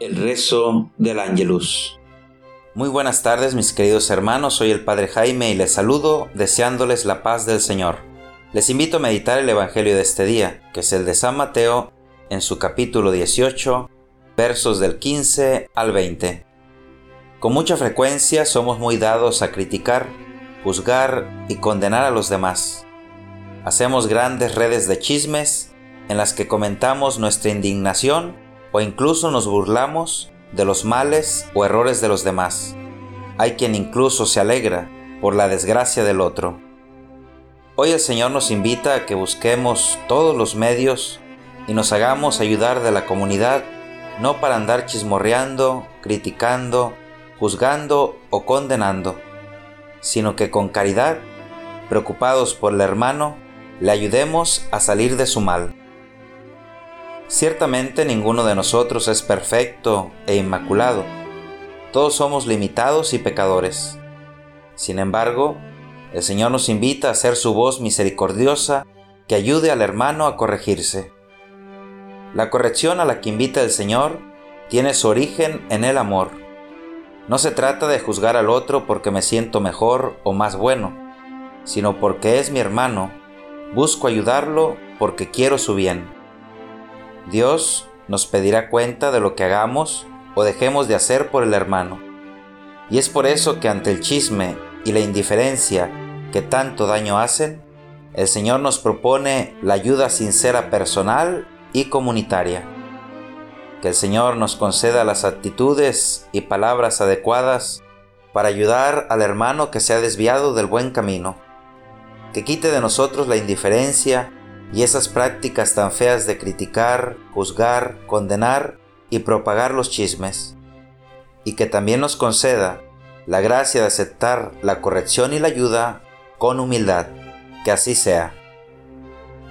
El rezo del Ángelus. Muy buenas tardes mis queridos hermanos, soy el Padre Jaime y les saludo deseándoles la paz del Señor. Les invito a meditar el Evangelio de este día, que es el de San Mateo, en su capítulo 18, versos del 15 al 20. Con mucha frecuencia somos muy dados a criticar, juzgar y condenar a los demás. Hacemos grandes redes de chismes en las que comentamos nuestra indignación o incluso nos burlamos de los males o errores de los demás. Hay quien incluso se alegra por la desgracia del otro. Hoy el Señor nos invita a que busquemos todos los medios y nos hagamos ayudar de la comunidad, no para andar chismorreando, criticando, juzgando o condenando, sino que con caridad, preocupados por el hermano, le ayudemos a salir de su mal. Ciertamente ninguno de nosotros es perfecto e inmaculado. Todos somos limitados y pecadores. Sin embargo, el Señor nos invita a ser su voz misericordiosa que ayude al hermano a corregirse. La corrección a la que invita el Señor tiene su origen en el amor. No se trata de juzgar al otro porque me siento mejor o más bueno, sino porque es mi hermano. Busco ayudarlo porque quiero su bien. Dios nos pedirá cuenta de lo que hagamos o dejemos de hacer por el hermano. Y es por eso que ante el chisme y la indiferencia que tanto daño hacen, el Señor nos propone la ayuda sincera personal y comunitaria. Que el Señor nos conceda las actitudes y palabras adecuadas para ayudar al hermano que se ha desviado del buen camino. Que quite de nosotros la indiferencia y esas prácticas tan feas de criticar, juzgar, condenar y propagar los chismes, y que también nos conceda la gracia de aceptar la corrección y la ayuda con humildad, que así sea.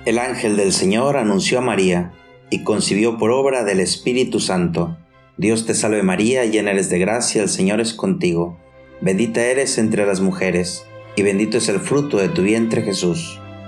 El ángel del Señor anunció a María, y concibió por obra del Espíritu Santo. Dios te salve María, llena eres de gracia, el Señor es contigo. Bendita eres entre las mujeres, y bendito es el fruto de tu vientre Jesús.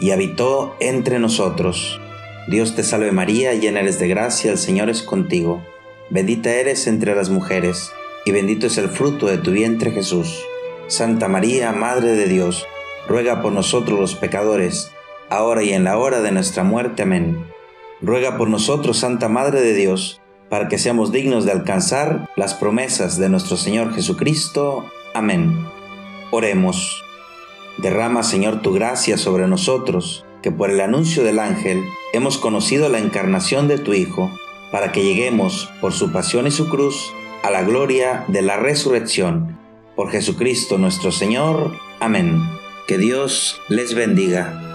y habitó entre nosotros. Dios te salve María, llena eres de gracia, el Señor es contigo. Bendita eres entre las mujeres, y bendito es el fruto de tu vientre Jesús. Santa María, Madre de Dios, ruega por nosotros los pecadores, ahora y en la hora de nuestra muerte. Amén. Ruega por nosotros, Santa Madre de Dios, para que seamos dignos de alcanzar las promesas de nuestro Señor Jesucristo. Amén. Oremos. Derrama, Señor, tu gracia sobre nosotros, que por el anuncio del ángel hemos conocido la encarnación de tu Hijo, para que lleguemos, por su pasión y su cruz, a la gloria de la resurrección. Por Jesucristo nuestro Señor. Amén. Que Dios les bendiga.